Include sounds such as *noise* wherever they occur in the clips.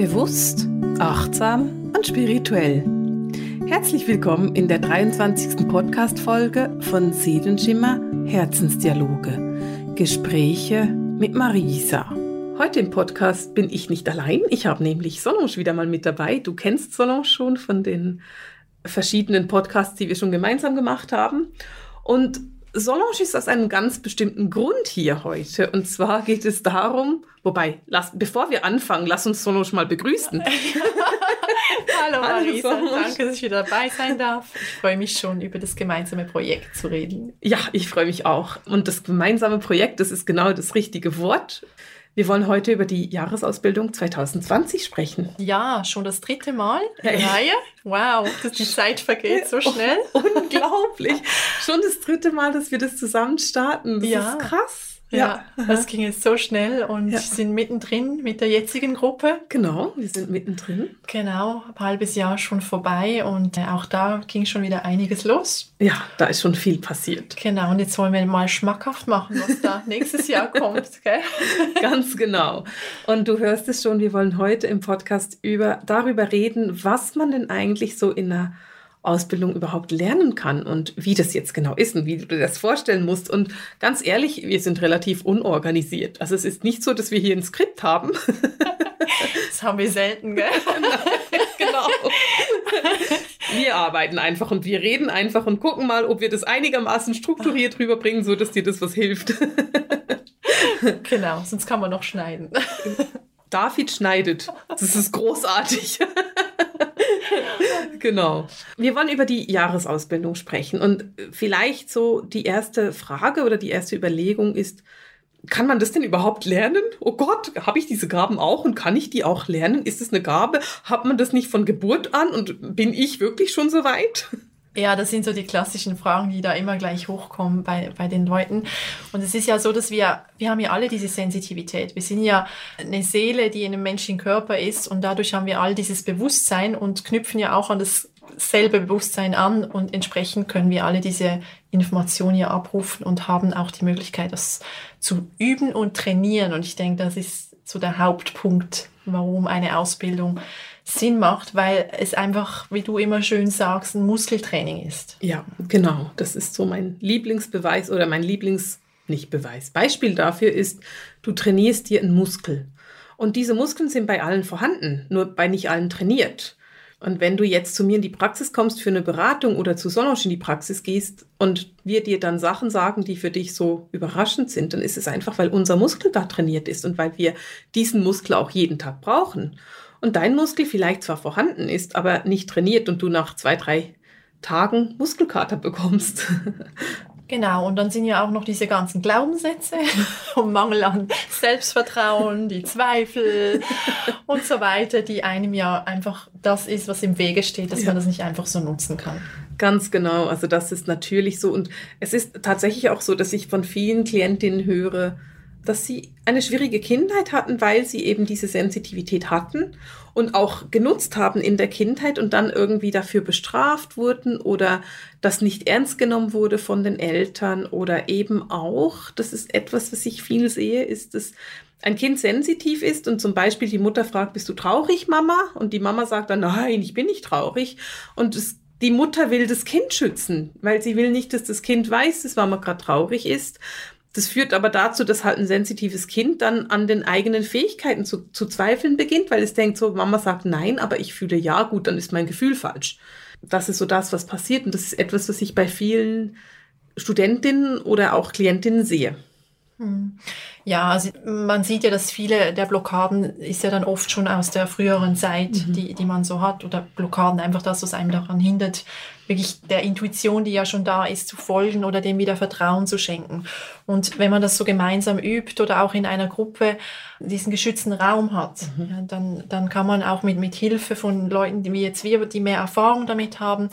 Bewusst, achtsam und spirituell. Herzlich willkommen in der 23. Podcast-Folge von Seelenschimmer Herzensdialoge. Gespräche mit Marisa. Heute im Podcast bin ich nicht allein. Ich habe nämlich Solange wieder mal mit dabei. Du kennst Solange schon von den verschiedenen Podcasts, die wir schon gemeinsam gemacht haben. Und Solange ist aus einem ganz bestimmten Grund hier heute. Und zwar geht es darum, wobei, lass, bevor wir anfangen, lass uns Solange mal begrüßen. *laughs* Hallo Marisa, Hallo, danke, dass ich wieder dabei sein darf. Ich freue mich schon, über das gemeinsame Projekt zu reden. Ja, ich freue mich auch. Und das gemeinsame Projekt, das ist genau das richtige Wort. Wir wollen heute über die Jahresausbildung 2020 sprechen. Ja, schon das dritte Mal in der Reihe. Wow, dass die Zeit vergeht so *laughs* schnell. unglaublich. Schon das dritte Mal, dass wir das zusammen starten. Das ja. ist krass. Ja, das ging jetzt so schnell und ja. sind mittendrin mit der jetzigen Gruppe. Genau, wir sind mittendrin. Genau, ein halbes Jahr schon vorbei und äh, auch da ging schon wieder einiges los. Ja, da ist schon viel passiert. Genau, und jetzt wollen wir mal schmackhaft machen, was da *laughs* nächstes Jahr kommt. Gell? *laughs* Ganz genau. Und du hörst es schon, wir wollen heute im Podcast über, darüber reden, was man denn eigentlich so in einer Ausbildung überhaupt lernen kann und wie das jetzt genau ist und wie du dir das vorstellen musst. Und ganz ehrlich, wir sind relativ unorganisiert. Also es ist nicht so, dass wir hier ein Skript haben. *laughs* Das haben wir selten, gell? *laughs* genau. Wir arbeiten einfach und wir reden einfach und gucken mal, ob wir das einigermaßen strukturiert rüberbringen, so dass dir das was hilft. Genau, sonst kann man noch schneiden. *laughs* David schneidet. Das ist großartig. *laughs* genau. Wir wollen über die Jahresausbildung sprechen. Und vielleicht so die erste Frage oder die erste Überlegung ist, kann man das denn überhaupt lernen? Oh Gott, habe ich diese Gaben auch und kann ich die auch lernen? Ist es eine Gabe? Hat man das nicht von Geburt an und bin ich wirklich schon so weit? Ja, das sind so die klassischen Fragen, die da immer gleich hochkommen bei, bei den Leuten. Und es ist ja so, dass wir, wir haben ja alle diese Sensitivität. Wir sind ja eine Seele, die in einem menschlichen Körper ist und dadurch haben wir all dieses Bewusstsein und knüpfen ja auch an dasselbe Bewusstsein an und entsprechend können wir alle diese Informationen hier abrufen und haben auch die Möglichkeit, das zu üben und trainieren. Und ich denke, das ist so der Hauptpunkt, warum eine Ausbildung Sinn macht, weil es einfach, wie du immer schön sagst, ein Muskeltraining ist. Ja, genau. Das ist so mein Lieblingsbeweis oder mein Lieblings, nicht Beweis. Beispiel dafür ist, du trainierst dir einen Muskel. Und diese Muskeln sind bei allen vorhanden, nur bei nicht allen trainiert. Und wenn du jetzt zu mir in die Praxis kommst für eine Beratung oder zu Solange in die Praxis gehst und wir dir dann Sachen sagen, die für dich so überraschend sind, dann ist es einfach, weil unser Muskel da trainiert ist und weil wir diesen Muskel auch jeden Tag brauchen und dein Muskel vielleicht zwar vorhanden ist, aber nicht trainiert und du nach zwei, drei Tagen Muskelkater bekommst. *laughs* Genau, und dann sind ja auch noch diese ganzen Glaubenssätze *laughs* und Mangel an Selbstvertrauen, die Zweifel *laughs* und so weiter, die einem ja einfach das ist, was im Wege steht, dass ja. man das nicht einfach so nutzen kann. Ganz genau, also das ist natürlich so und es ist tatsächlich auch so, dass ich von vielen Klientinnen höre, dass sie eine schwierige Kindheit hatten, weil sie eben diese Sensitivität hatten und auch genutzt haben in der Kindheit und dann irgendwie dafür bestraft wurden oder das nicht ernst genommen wurde von den Eltern oder eben auch, das ist etwas, was ich viel sehe, ist, dass ein Kind sensitiv ist und zum Beispiel die Mutter fragt, bist du traurig, Mama? Und die Mama sagt dann, nein, ich bin nicht traurig. Und es die Mutter will das Kind schützen, weil sie will nicht, dass das Kind weiß, dass Mama gerade traurig ist. Das führt aber dazu, dass halt ein sensitives Kind dann an den eigenen Fähigkeiten zu, zu zweifeln beginnt, weil es denkt so, Mama sagt nein, aber ich fühle ja gut, dann ist mein Gefühl falsch. Das ist so das, was passiert und das ist etwas, was ich bei vielen Studentinnen oder auch Klientinnen sehe. Ja, also man sieht ja, dass viele der Blockaden ist ja dann oft schon aus der früheren Zeit, mhm. die, die man so hat, oder Blockaden einfach das, was einem daran hindert, wirklich der Intuition, die ja schon da ist, zu folgen oder dem wieder Vertrauen zu schenken. Und wenn man das so gemeinsam übt oder auch in einer Gruppe diesen geschützten Raum hat, mhm. ja, dann, dann kann man auch mit, mit Hilfe von Leuten, die wie jetzt wir, die mehr Erfahrung damit haben,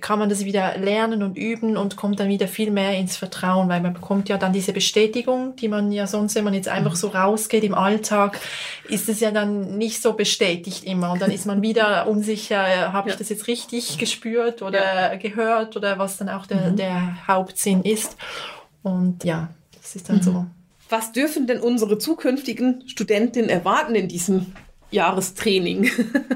kann man das wieder lernen und üben und kommt dann wieder viel mehr ins Vertrauen, weil man bekommt ja dann diese Bestätigung, die man ja sonst, wenn man jetzt einfach mhm. so rausgeht im Alltag, ist es ja dann nicht so bestätigt immer und dann ist man wieder *laughs* unsicher, äh, habe ich ja. das jetzt richtig gespürt oder ja gehört oder was dann auch der, mhm. der Hauptsinn ist. Und ja, das ist dann mhm. so. Was dürfen denn unsere zukünftigen Studentinnen erwarten in diesem Jahrestraining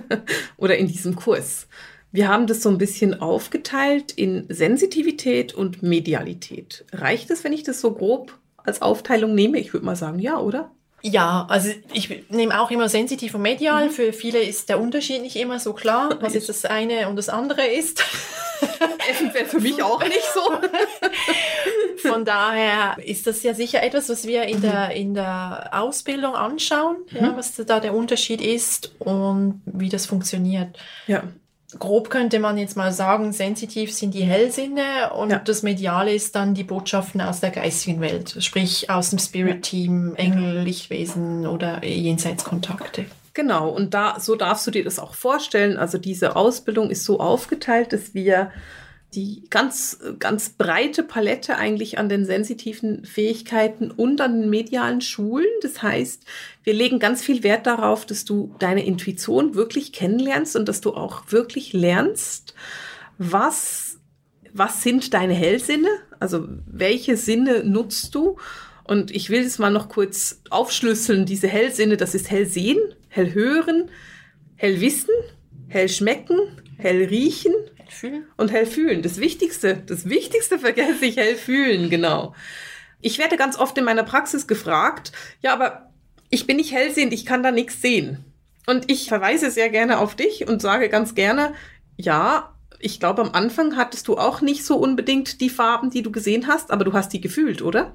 *laughs* oder in diesem Kurs. Wir haben das so ein bisschen aufgeteilt in Sensitivität und Medialität. Reicht es, wenn ich das so grob als Aufteilung nehme? Ich würde mal sagen, ja, oder? Ja, also ich nehme auch immer sensitiv und medial. Mhm. Für viele ist der Unterschied nicht immer so klar, was jetzt das eine und das andere ist. Eventuell *laughs* für mich *laughs* auch nicht so. Von daher ist das ja sicher etwas, was wir in der, in der Ausbildung anschauen, mhm. ja, was da der Unterschied ist und wie das funktioniert. Ja grob könnte man jetzt mal sagen, sensitiv sind die Hellsinne und ja. das Mediale ist dann die Botschaften aus der geistigen Welt, sprich aus dem Spirit-Team, Engel, Lichtwesen oder Jenseitskontakte. Genau, und da so darfst du dir das auch vorstellen. Also diese Ausbildung ist so aufgeteilt, dass wir die ganz, ganz breite Palette eigentlich an den sensitiven Fähigkeiten und an den medialen Schulen. Das heißt, wir legen ganz viel Wert darauf, dass du deine Intuition wirklich kennenlernst und dass du auch wirklich lernst, was, was sind deine Hellsinne? Also welche Sinne nutzt du? Und ich will es mal noch kurz aufschlüsseln. Diese Hellsinne, das ist Hellsehen, Hellhören, Hellwissen, Hellschmecken, Hellriechen, Fühlen? Und hell fühlen. Das Wichtigste, das Wichtigste vergesse ich, hell fühlen, genau. Ich werde ganz oft in meiner Praxis gefragt, ja, aber ich bin nicht hellsehend, ich kann da nichts sehen. Und ich verweise sehr gerne auf dich und sage ganz gerne, ja, ich glaube, am Anfang hattest du auch nicht so unbedingt die Farben, die du gesehen hast, aber du hast die gefühlt, oder?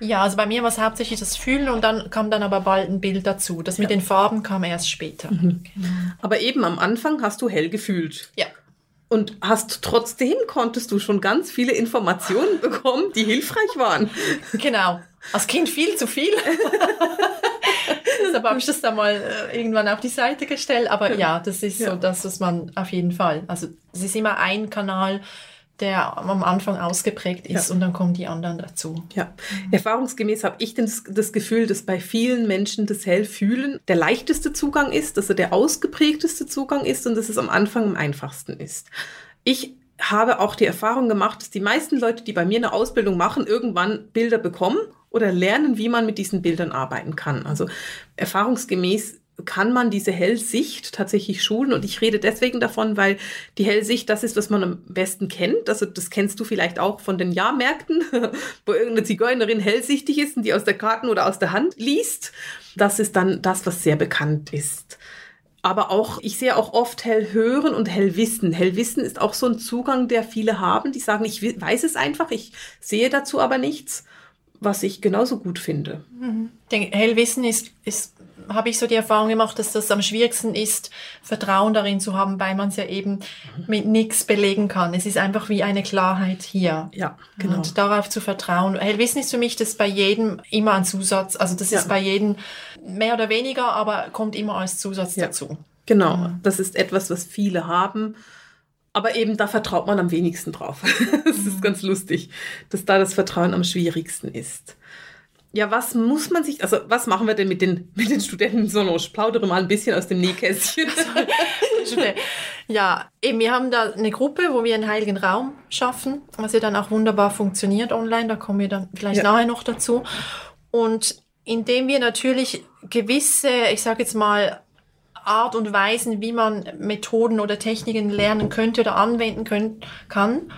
Ja, also bei mir war es hauptsächlich das Fühlen und dann kam dann aber bald ein Bild dazu. Das mit ja. den Farben kam erst später. Mhm. Genau. Aber eben am Anfang hast du hell gefühlt. Ja. Und hast trotzdem konntest du schon ganz viele Informationen bekommen, die hilfreich waren. Genau. Als Kind viel zu viel. *laughs* Deshalb habe ich das dann mal äh, irgendwann auf die Seite gestellt. Aber ja, das ist ja. so das, was man auf jeden Fall. Also es ist immer ein Kanal, der am Anfang ausgeprägt ist ja. und dann kommen die anderen dazu. Ja, erfahrungsgemäß habe ich das, das Gefühl, dass bei vielen Menschen das Hellfühlen der leichteste Zugang ist, dass er der ausgeprägteste Zugang ist und dass es am Anfang am einfachsten ist. Ich habe auch die Erfahrung gemacht, dass die meisten Leute, die bei mir eine Ausbildung machen, irgendwann Bilder bekommen oder lernen, wie man mit diesen Bildern arbeiten kann. Also erfahrungsgemäß kann man diese Hellsicht tatsächlich schulen. Und ich rede deswegen davon, weil die Hellsicht das ist, was man am besten kennt. Also das kennst du vielleicht auch von den Jahrmärkten, *laughs* wo irgendeine Zigeunerin hellsichtig ist und die aus der Karten oder aus der Hand liest. Das ist dann das, was sehr bekannt ist. Aber auch, ich sehe auch oft Hellhören und Hellwissen. Hellwissen ist auch so ein Zugang, der viele haben, die sagen, ich weiß es einfach, ich sehe dazu aber nichts, was ich genauso gut finde. Mhm. Hellwissen ist, ist habe ich so die Erfahrung gemacht, dass das am schwierigsten ist, Vertrauen darin zu haben, weil man es ja eben mit nichts belegen kann. Es ist einfach wie eine Klarheit hier. Ja, genau. Und darauf zu vertrauen. Hellwissen ist für mich das bei jedem immer ein Zusatz. Also das ja. ist bei jedem mehr oder weniger, aber kommt immer als Zusatz ja. dazu. Genau. Ja. Das ist etwas, was viele haben. Aber eben da vertraut man am wenigsten drauf. *laughs* das ist mhm. ganz lustig, dass da das Vertrauen am schwierigsten ist ja, was muss man sich, also was machen wir denn mit den, mit den Studenten so noch? Ich plaudere mal ein bisschen aus dem Nähkästchen. *laughs* ja, eben, wir haben da eine Gruppe, wo wir einen heiligen Raum schaffen, was ja dann auch wunderbar funktioniert online, da kommen wir dann vielleicht ja. nachher noch dazu. Und indem wir natürlich gewisse, ich sage jetzt mal, Art und Weisen, wie man Methoden oder Techniken lernen könnte oder anwenden können, kann,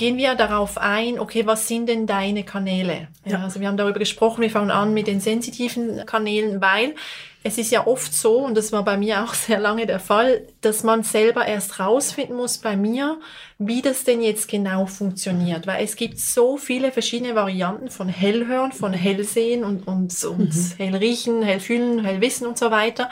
gehen wir darauf ein, okay, was sind denn deine Kanäle? Ja. also wir haben darüber gesprochen, wir fangen an mit den sensitiven Kanälen, weil es ist ja oft so, und das war bei mir auch *laughs* sehr lange der Fall, dass man selber erst rausfinden muss bei mir, wie das denn jetzt genau funktioniert. Weil es gibt so viele verschiedene Varianten von Hellhören, von Hellsehen und, und, und mhm. Hellriechen, Hellfühlen, Hellwissen und so weiter.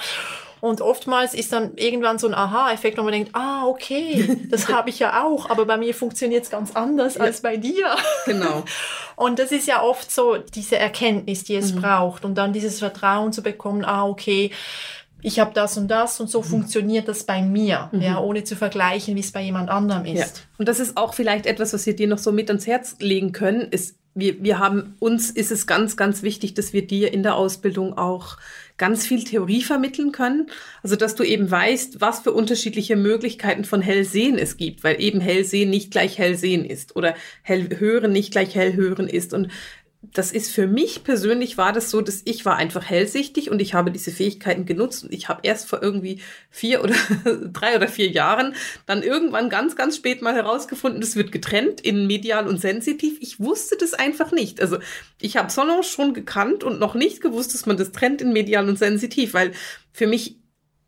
Und oftmals ist dann irgendwann so ein Aha-Effekt, wo man denkt, ah, okay, *laughs* das habe ich ja auch, aber bei mir funktioniert es ganz anders ja. als bei dir. Genau. *laughs* Und das ist ja oft so diese Erkenntnis, die es mhm. braucht. Und dann dieses Vertrauen zu bekommen, ah, okay, ich habe das und das und so mhm. funktioniert das bei mir, mhm. ja, ohne zu vergleichen, wie es bei jemand anderem ist. Ja. Und das ist auch vielleicht etwas, was wir dir noch so mit ans Herz legen können, ist, wir, wir haben, uns ist es ganz, ganz wichtig, dass wir dir in der Ausbildung auch ganz viel Theorie vermitteln können. Also, dass du eben weißt, was für unterschiedliche Möglichkeiten von Hellsehen es gibt, weil eben Hellsehen nicht gleich Hellsehen ist oder Hellhören nicht gleich Hellhören ist. Und das ist für mich persönlich war das so, dass ich war einfach hellsichtig und ich habe diese Fähigkeiten genutzt und ich habe erst vor irgendwie vier oder *laughs* drei oder vier Jahren dann irgendwann ganz, ganz spät mal herausgefunden, das wird getrennt in medial und sensitiv. Ich wusste das einfach nicht. Also ich habe Solange schon gekannt und noch nicht gewusst, dass man das trennt in medial und sensitiv, weil für mich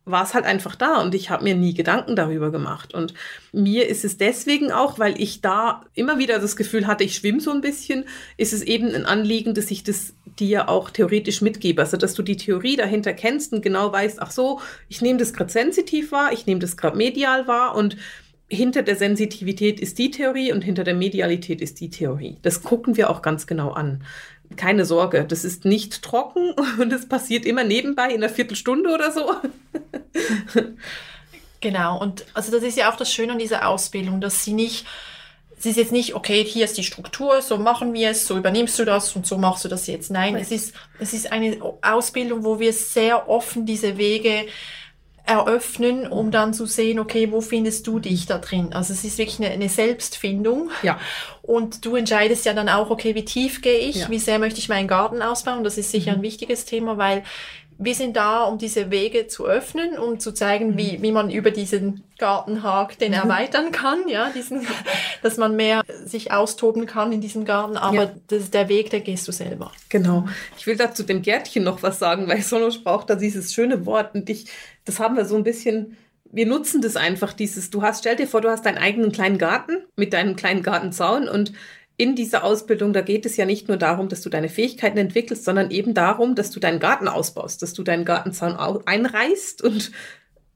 war es halt einfach da und ich habe mir nie Gedanken darüber gemacht. Und mir ist es deswegen auch, weil ich da immer wieder das Gefühl hatte, ich schwimme so ein bisschen, ist es eben ein Anliegen, dass ich das dir auch theoretisch mitgebe. Also, dass du die Theorie dahinter kennst und genau weißt, ach so, ich nehme das gerade sensitiv wahr, ich nehme das gerade medial wahr und hinter der Sensitivität ist die Theorie und hinter der Medialität ist die Theorie. Das gucken wir auch ganz genau an keine Sorge, das ist nicht trocken *laughs* und es passiert immer nebenbei in einer Viertelstunde oder so. genau, und also das ist ja auch das Schöne an dieser Ausbildung, dass sie nicht, es ist jetzt nicht, okay, hier ist die Struktur, so machen wir es, so übernimmst du das und so machst du das jetzt. Nein, es ist, es ist eine Ausbildung, wo wir sehr offen diese Wege eröffnen, um dann zu sehen, okay, wo findest du dich da drin? Also es ist wirklich eine, eine Selbstfindung. Ja. Und du entscheidest ja dann auch, okay, wie tief gehe ich, ja. wie sehr möchte ich meinen Garten ausbauen? Das ist sicher mhm. ein wichtiges Thema, weil wir sind da, um diese Wege zu öffnen, um zu zeigen, wie, mhm. wie man über diesen Gartenhag den mhm. erweitern kann, ja, diesen, dass man mehr sich austoben kann in diesem Garten, aber ja. das, der Weg, der gehst du selber. Genau. Ich will dazu dem Gärtchen noch was sagen, weil Sonos braucht da dieses schöne Wort und ich, das haben wir so ein bisschen wir nutzen das einfach, dieses, du hast, stell dir vor, du hast deinen eigenen kleinen Garten mit deinem kleinen Gartenzaun und in dieser Ausbildung, da geht es ja nicht nur darum, dass du deine Fähigkeiten entwickelst, sondern eben darum, dass du deinen Garten ausbaust, dass du deinen Gartenzaun einreißt und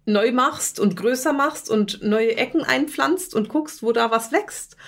neu machst und größer machst und neue Ecken einpflanzt und guckst, wo da was wächst.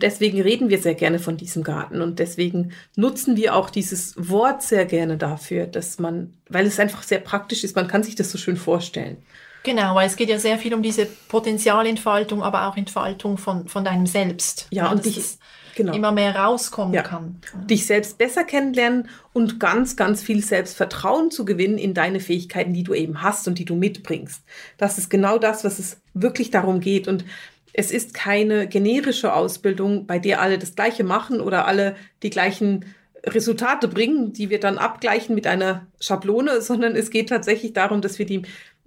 Deswegen reden wir sehr gerne von diesem Garten und deswegen nutzen wir auch dieses Wort sehr gerne dafür, dass man, weil es einfach sehr praktisch ist, man kann sich das so schön vorstellen. Genau, weil es geht ja sehr viel um diese Potenzialentfaltung, aber auch Entfaltung von, von deinem Selbst. Ja, ja und dich, genau. immer mehr rauskommen ja. kann. Dich selbst besser kennenlernen und ganz, ganz viel Selbstvertrauen zu gewinnen in deine Fähigkeiten, die du eben hast und die du mitbringst. Das ist genau das, was es wirklich darum geht. Und es ist keine generische Ausbildung, bei der alle das Gleiche machen oder alle die gleichen Resultate bringen, die wir dann abgleichen mit einer Schablone, *laughs* sondern es geht tatsächlich darum, dass wir die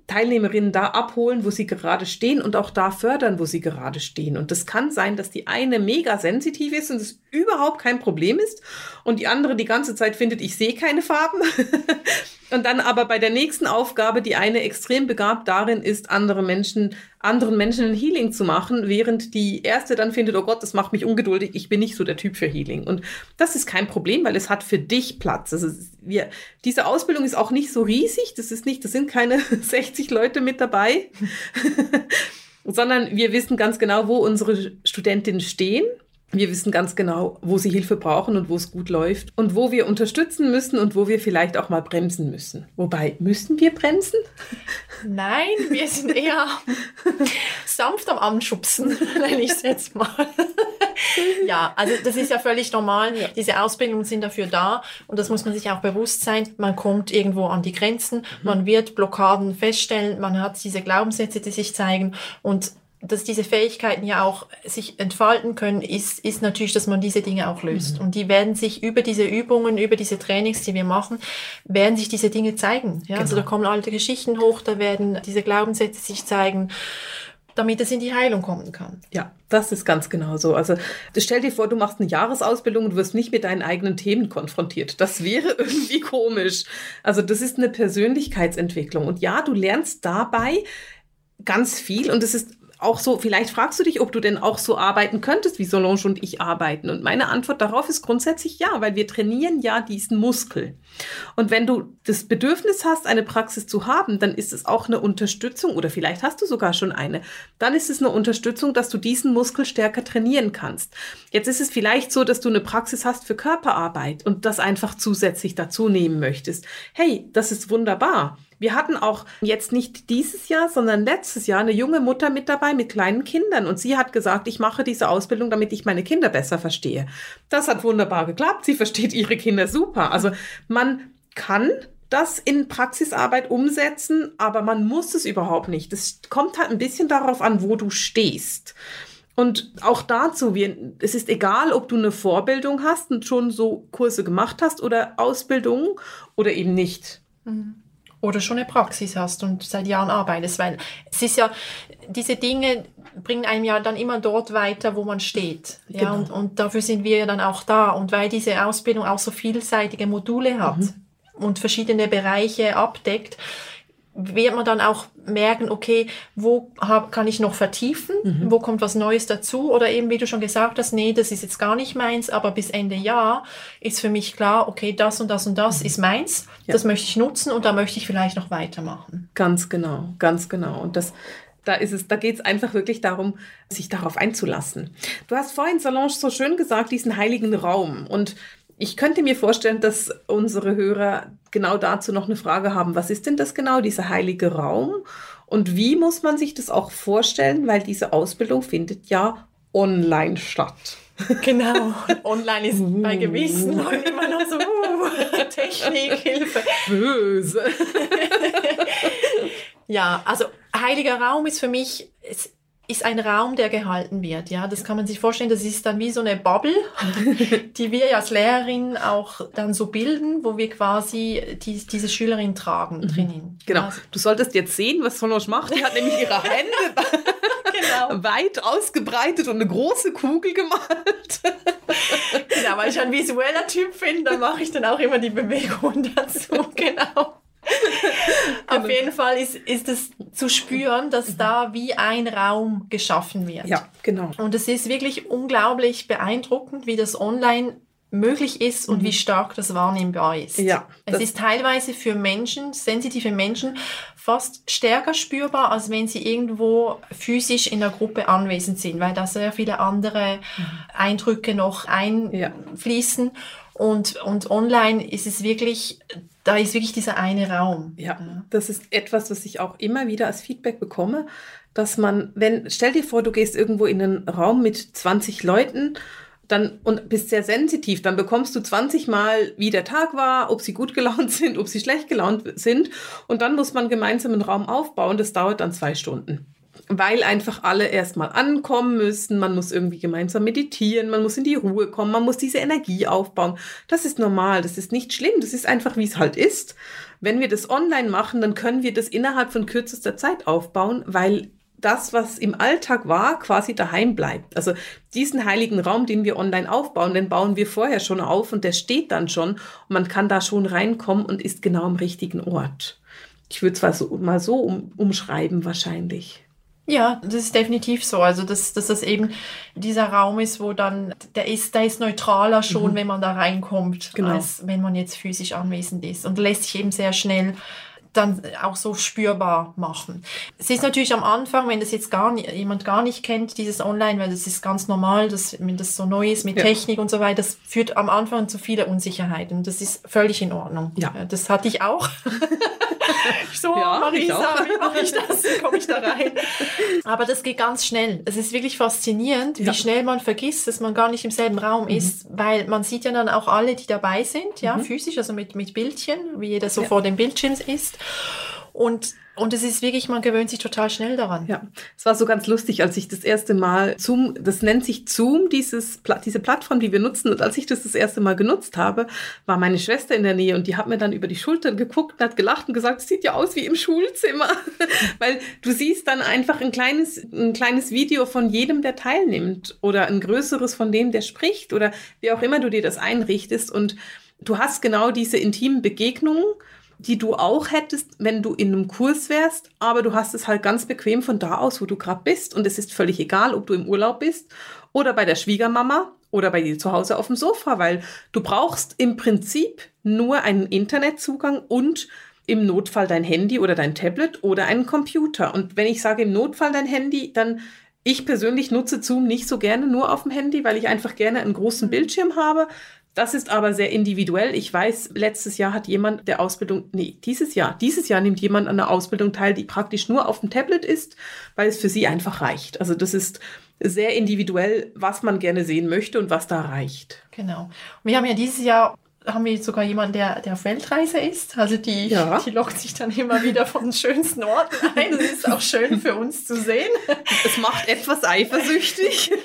Teilnehmerinnen da abholen, wo sie gerade stehen und auch da fördern, wo sie gerade stehen. Und das kann sein, dass die eine mega sensitiv ist und es überhaupt kein Problem ist und die andere die ganze Zeit findet, ich sehe keine Farben. *laughs* und dann aber bei der nächsten Aufgabe die eine extrem begabt darin ist, andere Menschen, anderen Menschen ein Healing zu machen, während die erste dann findet, oh Gott, das macht mich ungeduldig, ich bin nicht so der Typ für Healing. Und das ist kein Problem, weil es hat für dich Platz. Also wir, diese Ausbildung ist auch nicht so riesig, das ist nicht, das sind keine *laughs* 60 Leute mit dabei. *laughs* sondern wir wissen ganz genau, wo unsere Studentinnen stehen wir wissen ganz genau, wo sie Hilfe brauchen und wo es gut läuft und wo wir unterstützen müssen und wo wir vielleicht auch mal bremsen müssen. Wobei, müssen wir bremsen? *laughs* Nein, wir sind eher sanft am Anschubsen, *laughs* nenne ich es jetzt mal. *laughs* ja, also das ist ja völlig normal. Ja. Diese Ausbildungen sind dafür da und das muss man sich auch bewusst sein. Man kommt irgendwo an die Grenzen, mhm. man wird Blockaden feststellen, man hat diese Glaubenssätze, die sich zeigen und dass diese Fähigkeiten ja auch sich entfalten können, ist, ist natürlich, dass man diese Dinge auch löst. Mhm. Und die werden sich über diese Übungen, über diese Trainings, die wir machen, werden sich diese Dinge zeigen. Ja? Genau. Also da kommen alte Geschichten hoch, da werden diese Glaubenssätze sich zeigen damit es in die Heilung kommen kann. Ja, das ist ganz genau so. Also stell dir vor, du machst eine Jahresausbildung und wirst nicht mit deinen eigenen Themen konfrontiert. Das wäre *laughs* irgendwie komisch. Also das ist eine Persönlichkeitsentwicklung. Und ja, du lernst dabei ganz viel und es ist auch so, vielleicht fragst du dich, ob du denn auch so arbeiten könntest, wie Solange und ich arbeiten. Und meine Antwort darauf ist grundsätzlich ja, weil wir trainieren ja diesen Muskel. Und wenn du das Bedürfnis hast, eine Praxis zu haben, dann ist es auch eine Unterstützung oder vielleicht hast du sogar schon eine. Dann ist es eine Unterstützung, dass du diesen Muskel stärker trainieren kannst. Jetzt ist es vielleicht so, dass du eine Praxis hast für Körperarbeit und das einfach zusätzlich dazu nehmen möchtest. Hey, das ist wunderbar. Wir hatten auch jetzt nicht dieses Jahr, sondern letztes Jahr eine junge Mutter mit dabei mit kleinen Kindern und sie hat gesagt, ich mache diese Ausbildung, damit ich meine Kinder besser verstehe. Das hat wunderbar geklappt. Sie versteht ihre Kinder super. Also man kann das in Praxisarbeit umsetzen, aber man muss es überhaupt nicht. Es kommt halt ein bisschen darauf an, wo du stehst. Und auch dazu, wir, es ist egal, ob du eine Vorbildung hast und schon so Kurse gemacht hast oder Ausbildung oder eben nicht. Mhm oder schon eine Praxis hast und seit Jahren arbeitest, weil es ist ja, diese Dinge bringen einem ja dann immer dort weiter, wo man steht. Ja, genau. und, und dafür sind wir ja dann auch da. Und weil diese Ausbildung auch so vielseitige Module hat mhm. und verschiedene Bereiche abdeckt, wird man dann auch merken, okay, wo hab, kann ich noch vertiefen, mhm. wo kommt was Neues dazu oder eben, wie du schon gesagt hast, nee, das ist jetzt gar nicht meins, aber bis Ende Jahr ist für mich klar, okay, das und das und das mhm. ist meins, ja. das möchte ich nutzen und da möchte ich vielleicht noch weitermachen. Ganz genau, ganz genau. Und das, da ist es, da geht es einfach wirklich darum, sich darauf einzulassen. Du hast vorhin, Solange, so schön gesagt, diesen heiligen Raum und ich könnte mir vorstellen, dass unsere Hörer genau dazu noch eine Frage haben. Was ist denn das genau, dieser heilige Raum? Und wie muss man sich das auch vorstellen? Weil diese Ausbildung findet ja online statt. *laughs* Genau, online ist uh. bei gewissen Leuten immer noch so uh, *laughs* Technikhilfe. Böse. *laughs* ja, also heiliger Raum ist für mich, ist ein Raum, der gehalten wird. Ja, das kann man sich vorstellen. Das ist dann wie so eine Bubble, *laughs* die wir ja als Lehrerin auch dann so bilden, wo wir quasi die, diese Schülerin tragen mhm. drinnen. Genau. Also, du solltest jetzt sehen, was Solange macht. Die hat nämlich ihre *laughs* Hände genau. weit ausgebreitet und eine große Kugel gemalt. genau, weil ich ein visueller Typ bin, dann mache ich dann auch immer die Bewegung dazu. *laughs* Genau. *laughs* Auf jeden Fall ist, ist es zu spüren, dass da wie ein Raum geschaffen wird. Ja, genau. Und es ist wirklich unglaublich beeindruckend, wie das online möglich ist und mhm. wie stark das wahrnehmbar ist. Ja, es ist teilweise für Menschen, sensitive Menschen, fast stärker spürbar, als wenn sie irgendwo physisch in der Gruppe anwesend sind, weil da sehr viele andere mhm. Eindrücke noch einfließen. Ja. Und, und online ist es wirklich, da ist wirklich dieser eine Raum. Ja, das ist etwas, was ich auch immer wieder als Feedback bekomme, dass man, wenn, stell dir vor, du gehst irgendwo in einen Raum mit 20 Leuten dann und bist sehr sensitiv, dann bekommst du 20 Mal, wie der Tag war, ob sie gut gelaunt *laughs* sind, ob sie schlecht gelaunt sind. Und dann muss man gemeinsam einen Raum aufbauen, das dauert dann zwei Stunden weil einfach alle erstmal ankommen müssen. Man muss irgendwie gemeinsam meditieren, man muss in die Ruhe kommen, man muss diese Energie aufbauen. Das ist normal, das ist nicht schlimm, das ist einfach, wie es halt ist. Wenn wir das online machen, dann können wir das innerhalb von kürzester Zeit aufbauen, weil das, was im Alltag war, quasi daheim bleibt. Also diesen heiligen Raum, den wir online aufbauen, den bauen wir vorher schon auf und der steht dann schon und man kann da schon reinkommen und ist genau am richtigen Ort. Ich würde so, mal so um, umschreiben wahrscheinlich. Ja, das ist definitiv so. Also, dass, dass das eben dieser Raum ist, wo dann, der ist, der ist neutraler schon, mhm. wenn man da reinkommt, genau. als wenn man jetzt physisch anwesend ist. Und lässt sich eben sehr schnell dann auch so spürbar machen. Es ist natürlich am Anfang, wenn das jetzt gar nicht, jemand gar nicht kennt, dieses Online, weil das ist ganz normal, dass, wenn das so neu ist mit ja. Technik und so weiter, das führt am Anfang zu vieler Unsicherheit und das ist völlig in Ordnung. Ja. Das hatte ich auch. *laughs* *laughs* so, ja, Marisa, wie mache ich das? Wie komme ich da rein? *laughs* Aber das geht ganz schnell. Es ist wirklich faszinierend, wie schnell man vergisst, dass man gar nicht im selben Raum mhm. ist, weil man sieht ja dann auch alle, die dabei sind, ja, mhm. physisch, also mit, mit Bildchen, wie jeder so vor dem Bildschirm ist. Und und es ist wirklich, man gewöhnt sich total schnell daran. Ja, es war so ganz lustig, als ich das erste Mal Zoom, das nennt sich Zoom, dieses, diese Plattform, die wir nutzen. Und als ich das das erste Mal genutzt habe, war meine Schwester in der Nähe und die hat mir dann über die Schultern geguckt und hat gelacht und gesagt, es sieht ja aus wie im Schulzimmer. *laughs* Weil du siehst dann einfach ein kleines, ein kleines Video von jedem, der teilnimmt oder ein größeres von dem, der spricht oder wie auch immer du dir das einrichtest. Und du hast genau diese intimen Begegnungen die du auch hättest, wenn du in einem Kurs wärst, aber du hast es halt ganz bequem von da aus, wo du gerade bist und es ist völlig egal, ob du im Urlaub bist oder bei der Schwiegermama oder bei dir zu Hause auf dem Sofa, weil du brauchst im Prinzip nur einen Internetzugang und im Notfall dein Handy oder dein Tablet oder einen Computer. Und wenn ich sage im Notfall dein Handy, dann ich persönlich nutze Zoom nicht so gerne nur auf dem Handy, weil ich einfach gerne einen großen Bildschirm habe. Das ist aber sehr individuell. Ich weiß, letztes Jahr hat jemand der Ausbildung, nee, dieses Jahr, dieses Jahr nimmt jemand an der Ausbildung teil, die praktisch nur auf dem Tablet ist, weil es für sie einfach reicht. Also das ist sehr individuell, was man gerne sehen möchte und was da reicht. Genau. Wir haben ja dieses Jahr haben wir sogar jemanden, der, der auf Weltreise ist. Also die, ja. die lockt sich dann immer wieder von den schönsten Orten ein. Das ist auch schön für uns zu sehen. Es macht etwas eifersüchtig. *laughs*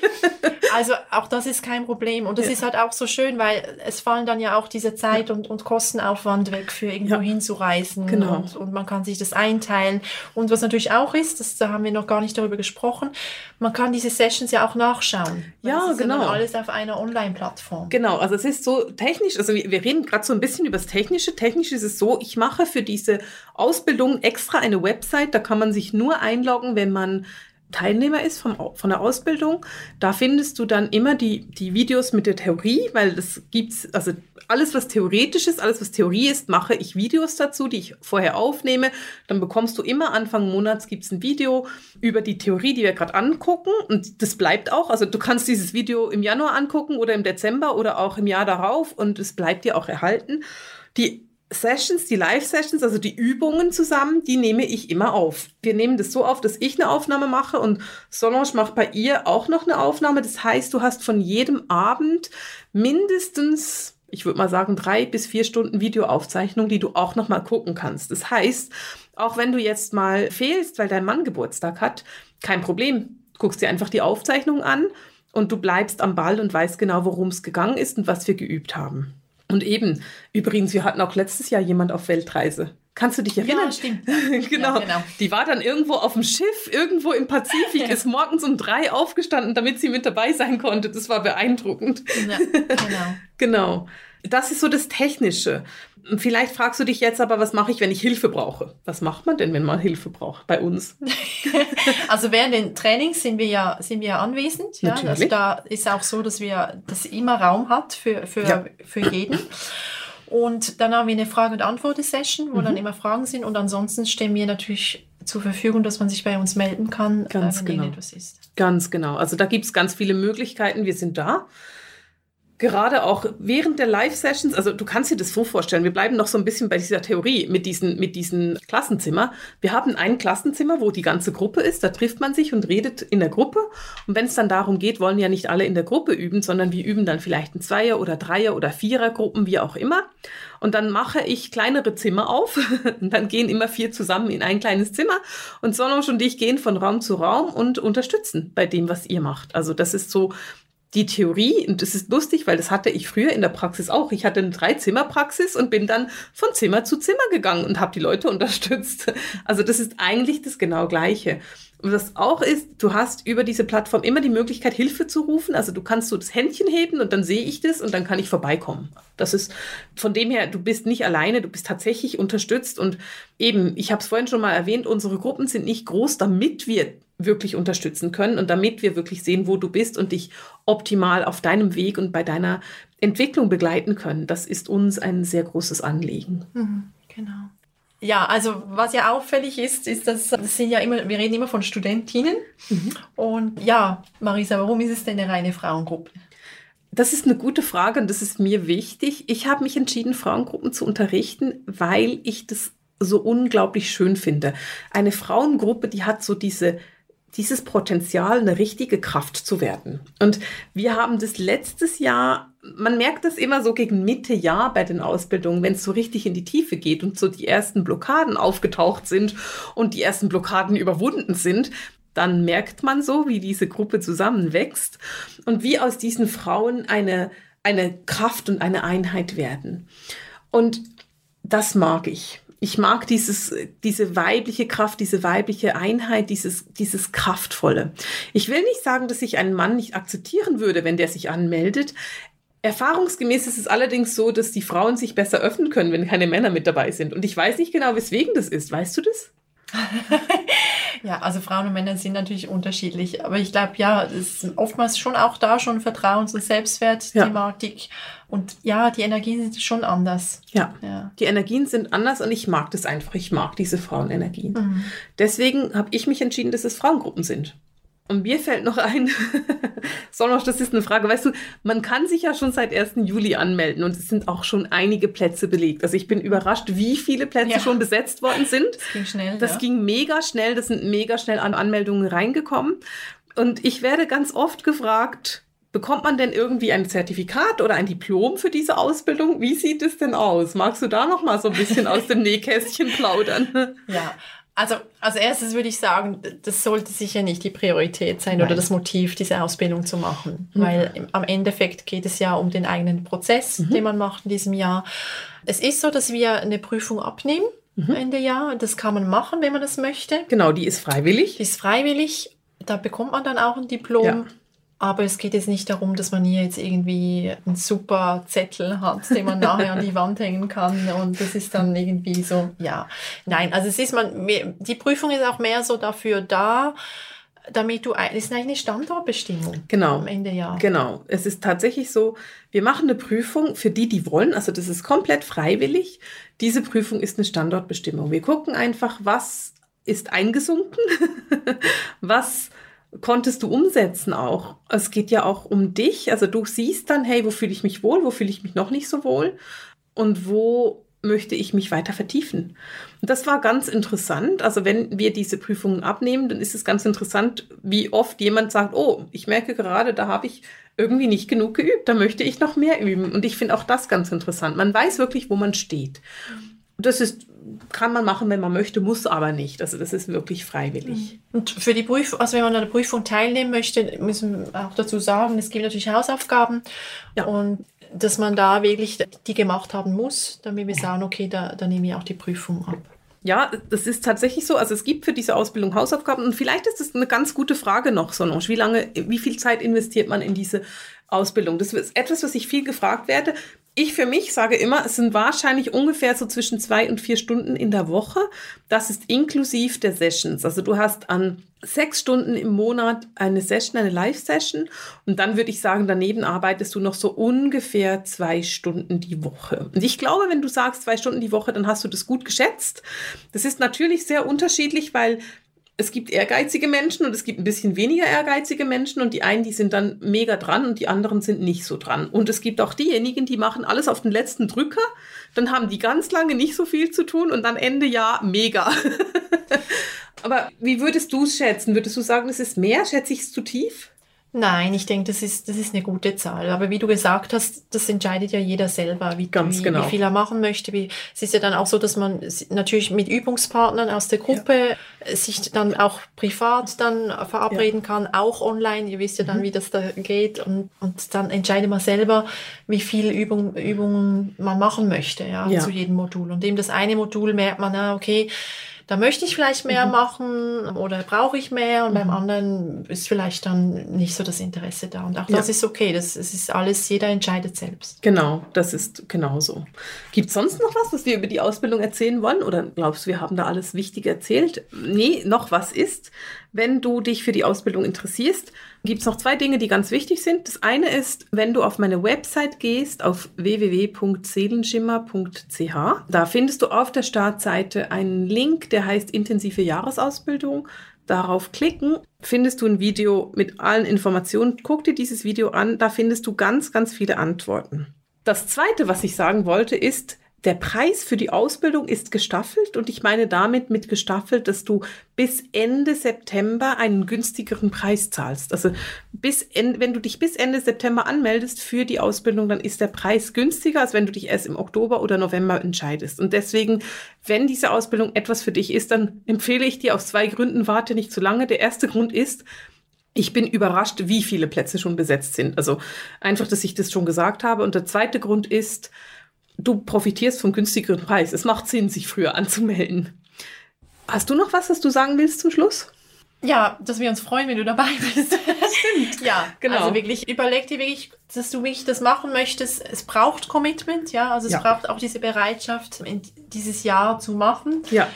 Also auch das ist kein Problem. Und das ja. ist halt auch so schön, weil es fallen dann ja auch diese Zeit und, und Kostenaufwand weg, für irgendwo ja. hinzureisen. Genau. Und, und man kann sich das einteilen. Und was natürlich auch ist, das, da haben wir noch gar nicht darüber gesprochen, man kann diese Sessions ja auch nachschauen. Ja, genau. Alles auf einer Online-Plattform. Genau, also es ist so technisch, also wir, wir reden gerade so ein bisschen über das Technische. Technisch ist es so, ich mache für diese Ausbildung extra eine Website, da kann man sich nur einloggen, wenn man Teilnehmer ist vom, von der Ausbildung, da findest du dann immer die, die Videos mit der Theorie, weil das gibt's, also alles, was theoretisch ist, alles, was Theorie ist, mache ich Videos dazu, die ich vorher aufnehme. Dann bekommst du immer Anfang Monats gibt's ein Video über die Theorie, die wir gerade angucken. Und das bleibt auch. Also du kannst dieses Video im Januar angucken oder im Dezember oder auch im Jahr darauf und es bleibt dir auch erhalten. Die Sessions, die Live-Sessions, also die Übungen zusammen, die nehme ich immer auf. Wir nehmen das so auf, dass ich eine Aufnahme mache und Solange macht bei ihr auch noch eine Aufnahme. Das heißt, du hast von jedem Abend mindestens, ich würde mal sagen, drei bis vier Stunden Videoaufzeichnung, die du auch noch mal gucken kannst. Das heißt, auch wenn du jetzt mal fehlst, weil dein Mann Geburtstag hat, kein Problem. Du guckst dir einfach die Aufzeichnung an und du bleibst am Ball und weißt genau, worum es gegangen ist und was wir geübt haben. Und eben, übrigens, wir hatten auch letztes Jahr jemand auf Weltreise. Kannst du dich erinnern? *laughs* Ja, stimmt. genau. Ja, genau. Die war dann irgendwo auf dem Schiff, irgendwo im Pazifik, *laughs* ist morgens um drei aufgestanden, damit sie mit dabei sein konnte. Das war beeindruckend. Ja, genau. *laughs* genau. Das ist so das Technische. Vielleicht fragst du dich jetzt aber, was mache ich, wenn ich Hilfe brauche? Was macht man denn, wenn man Hilfe braucht bei uns? also während den Trainings sind wir ja, sind wir ja anwesend. Ja? Also da ist auch so, dass wir, dass immer Raum hat für, für, ja. für jeden. Und dann haben wir eine Frage- und Antwort-Session, wo mhm. dann immer Fragen sind. Und ansonsten stehen wir natürlich zur Verfügung, dass man sich bei uns melden kann, ganz äh, wenn genau. etwas ist. Ganz genau. Also da gibt es ganz viele Möglichkeiten. Wir sind da gerade auch während der Live-Sessions, also du kannst dir das so vorstellen, wir bleiben noch so ein bisschen bei dieser Theorie mit diesen, mit diesen Klassenzimmer. Wir haben ein Klassenzimmer, wo die ganze Gruppe ist, da trifft man sich und redet in der Gruppe. Und wenn es dann darum geht, wollen ja nicht alle in der Gruppe üben, sondern wir üben dann vielleicht in Zweier- oder Dreier- oder Vierergruppen, wie auch immer. Und dann mache ich kleinere Zimmer auf. *laughs* und dann gehen immer vier zusammen in ein kleines Zimmer. Und Solange und ich gehen von Raum zu Raum und unterstützen bei dem, was ihr macht. Also das ist so die Theorie, und das ist lustig, weil das hatte ich früher in der Praxis auch. Ich hatte eine Dreizimmerpraxis und bin dann von Zimmer zu Zimmer gegangen und habe die Leute *laughs* unterstützt. Also das ist eigentlich das genau Gleiche. Und was auch ist, du hast über diese Plattform immer die Möglichkeit, Hilfe zu rufen. Also du kannst so das Händchen heben und dann sehe ich das und dann kann ich vorbeikommen. Das ist von dem her, du bist nicht alleine, du bist tatsächlich unterstützt. Und eben, ich habe es vorhin schon mal erwähnt, unsere Gruppen sind nicht groß, damit wir wirklich unterstützen können und damit wir wirklich sehen, wo du bist und dich optimal auf deinem Weg und bei deiner Entwicklung begleiten können. Das ist uns ein sehr großes Anliegen. Mhm, genau. Ja, also was ja auffällig ist, ist, dass das sind ja immer, wir reden immer von Studentinnen. Mhm. Und ja, Marisa, warum ist es denn eine reine Frauengruppe? Das ist eine gute Frage und das ist mir wichtig. Ich habe mich entschieden, Frauengruppen zu unterrichten, weil ich das so unglaublich schön finde. Eine Frauengruppe, die hat so diese dieses Potenzial, eine richtige Kraft zu werden. Und wir haben das letztes Jahr, man merkt das immer so gegen Mitte Jahr bei den Ausbildungen, wenn es so richtig in die Tiefe geht und so die ersten Blockaden aufgetaucht sind und die ersten Blockaden überwunden sind, dann merkt man so, wie diese Gruppe zusammenwächst und wie aus diesen Frauen eine, eine Kraft und eine Einheit werden. Und das mag ich ich mag dieses, diese weibliche Kraft, diese weibliche Einheit, dieses, dieses Kraftvolle. Ich will nicht sagen, dass ich einen Mann nicht akzeptieren würde, wenn der sich anmeldet. Erfahrungsgemäß ist es allerdings so, dass die Frauen sich besser öffnen können, wenn keine Männer mit dabei sind. Und ich weiß nicht genau, weswegen das ist. Weißt du das? *laughs* ja, also Frauen und Männer sind natürlich unterschiedlich, aber ich glaube, ja, es ist oftmals schon auch da schon Vertrauens- und Selbstwertthematik. Ja. Und ja, die Energien sind schon anders. Ja. ja. die Energien sind anders und ich mag das einfach. Ich mag diese Frauenenergien. Mhm. Deswegen habe ich mich entschieden, dass es Frauengruppen sind. Und mir fällt noch ein, *laughs* Sonosch, das ist eine Frage, weißt du, man kann sich ja schon seit 1. Juli anmelden und es sind auch schon einige Plätze belegt. Also ich bin überrascht, wie viele Plätze ja. schon besetzt worden sind. Das ging schnell. Das ja. ging mega schnell, das sind mega schnell an Anmeldungen reingekommen. Und ich werde ganz oft gefragt, Bekommt man denn irgendwie ein Zertifikat oder ein Diplom für diese Ausbildung? Wie sieht es denn aus? Magst du da noch mal so ein bisschen aus dem *laughs* Nähkästchen plaudern? Ja, also als erstes würde ich sagen, das sollte sicher nicht die Priorität sein Nein. oder das Motiv, diese Ausbildung zu machen. Mhm. Weil im, am Endeffekt geht es ja um den eigenen Prozess, mhm. den man macht in diesem Jahr. Es ist so, dass wir eine Prüfung abnehmen mhm. Ende Jahr. Das kann man machen, wenn man das möchte. Genau, die ist freiwillig. Die ist freiwillig. Da bekommt man dann auch ein Diplom. Ja. Aber es geht jetzt nicht darum, dass man hier jetzt irgendwie einen super Zettel hat, den man nachher an die Wand hängen kann und das ist dann irgendwie so, ja. Nein, also es ist man, die Prüfung ist auch mehr so dafür da, damit du, es ist eigentlich eine Standortbestimmung. Genau. Am Ende ja. Genau. Es ist tatsächlich so, wir machen eine Prüfung für die, die wollen, also das ist komplett freiwillig. Diese Prüfung ist eine Standortbestimmung. Wir gucken einfach, was ist eingesunken, *laughs* was konntest du umsetzen auch. Es geht ja auch um dich. Also du siehst dann, hey, wo fühle ich mich wohl, wo fühle ich mich noch nicht so wohl und wo möchte ich mich weiter vertiefen. Und das war ganz interessant. Also wenn wir diese Prüfungen abnehmen, dann ist es ganz interessant, wie oft jemand sagt, oh, ich merke gerade, da habe ich irgendwie nicht genug geübt, da möchte ich noch mehr üben. Und ich finde auch das ganz interessant. Man weiß wirklich, wo man steht. Das ist kann man machen, wenn man möchte, muss aber nicht. Also das ist wirklich freiwillig. Mhm. Und für die Prüfung, also wenn man an der Prüfung teilnehmen möchte, müssen wir auch dazu sagen, es gibt natürlich Hausaufgaben ja. und dass man da wirklich die gemacht haben muss, damit wir sagen, okay, da, da nehme ich auch die Prüfung ab. Ja, das ist tatsächlich so. Also es gibt für diese Ausbildung Hausaufgaben und vielleicht ist das eine ganz gute Frage noch, Solange. Wie lange, wie viel Zeit investiert man in diese Ausbildung? Das ist etwas, was ich viel gefragt werde. Ich für mich sage immer, es sind wahrscheinlich ungefähr so zwischen zwei und vier Stunden in der Woche. Das ist inklusiv der Sessions. Also du hast an sechs Stunden im Monat eine Session, eine Live-Session. Und dann würde ich sagen, daneben arbeitest du noch so ungefähr zwei Stunden die Woche. Und ich glaube, wenn du sagst zwei Stunden die Woche, dann hast du das gut geschätzt. Das ist natürlich sehr unterschiedlich, weil es gibt ehrgeizige Menschen und es gibt ein bisschen weniger ehrgeizige Menschen und die einen, die sind dann mega dran und die anderen sind nicht so dran. Und es gibt auch diejenigen, die machen alles auf den letzten Drücker, dann haben die ganz lange nicht so viel zu tun und dann Ende Jahr mega. *laughs* Aber wie würdest du es schätzen? Würdest du sagen, es ist mehr? Schätze ich es zu tief? Nein, ich denke, das ist, das ist eine gute Zahl. Aber wie du gesagt hast, das entscheidet ja jeder selber, wie, wie, genau. wie viel er machen möchte. Wie, es ist ja dann auch so, dass man natürlich mit Übungspartnern aus der Gruppe ja. sich dann auch privat dann verabreden ja. kann, auch online. Ihr wisst ja dann, mhm. wie das da geht. Und, und dann entscheidet man selber, wie viel Übung, Übungen man machen möchte, ja, ja. zu jedem Modul. Und eben das eine Modul merkt man, na, okay, da möchte ich vielleicht mehr mhm. machen oder brauche ich mehr und mhm. beim anderen ist vielleicht dann nicht so das Interesse da. Und auch das ja. ist okay, das, das ist alles, jeder entscheidet selbst. Genau, das ist genauso. Gibt es sonst noch was, was wir über die Ausbildung erzählen wollen? Oder glaubst du, wir haben da alles Wichtige erzählt? Nee, noch was ist, wenn du dich für die Ausbildung interessierst, gibt es noch zwei Dinge, die ganz wichtig sind. Das eine ist, wenn du auf meine Website gehst, auf www.seelenschimmer.ch, da findest du auf der Startseite einen Link, der heißt intensive Jahresausbildung. Darauf klicken, findest du ein Video mit allen Informationen. Guck dir dieses Video an, da findest du ganz, ganz viele Antworten. Das zweite, was ich sagen wollte, ist, der Preis für die Ausbildung ist gestaffelt und ich meine damit mit gestaffelt, dass du bis Ende September einen günstigeren Preis zahlst. Also bis wenn du dich bis Ende September anmeldest für die Ausbildung, dann ist der Preis günstiger, als wenn du dich erst im Oktober oder November entscheidest. Und deswegen, wenn diese Ausbildung etwas für dich ist, dann empfehle ich dir aus zwei Gründen, warte nicht zu lange. Der erste Grund ist, ich bin überrascht, wie viele Plätze schon besetzt sind. Also einfach, dass ich das schon gesagt habe. Und der zweite Grund ist, du profitierst vom günstigeren Preis. Es macht Sinn, sich früher anzumelden. Hast du noch was, was du sagen willst zum Schluss? Ja, dass wir uns freuen, wenn du dabei bist. *laughs* Stimmt. ja, genau. Also wirklich, überleg dir wirklich, dass du wirklich das machen möchtest. Es braucht Commitment, ja. Also es ja. braucht auch diese Bereitschaft, dieses Jahr zu machen. Ja.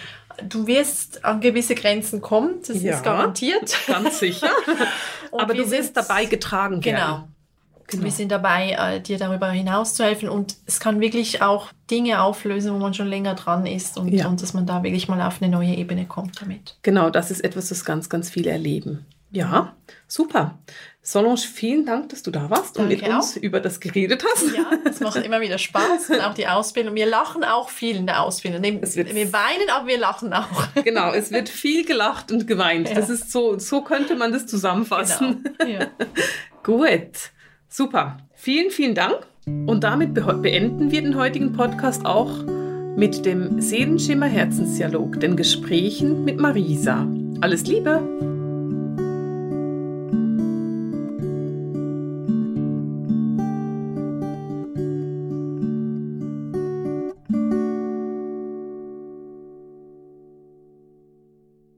Du wirst an gewisse Grenzen kommen, das ja, ist garantiert. Ganz sicher. *laughs* Aber du wirst dabei getragen werden. Genau. Wir sind dabei, äh, dir darüber hinaus zu helfen und es kann wirklich auch Dinge auflösen, wo man schon länger dran ist und, ja. und dass man da wirklich mal auf eine neue Ebene kommt damit. Genau, das ist etwas, das ganz, ganz viele erleben. Ja, super. Solange, vielen Dank, dass du da warst Danke und mit uns auch. über das geredet hast. Ja, es macht immer wieder Spaß und auch die Ausbildung. Wir lachen auch viel in der Ausbildung. Wir weinen, aber wir lachen auch. Genau, es wird viel gelacht und geweint. Ja. Das ist so, so könnte man das zusammenfassen. Genau. Ja. *laughs* Gut. Super. Vielen, vielen Dank. Und damit beenden wir den heutigen Podcast auch mit dem Seelenschimmer Herzensdialog, den Gesprächen mit Marisa. Alles Liebe!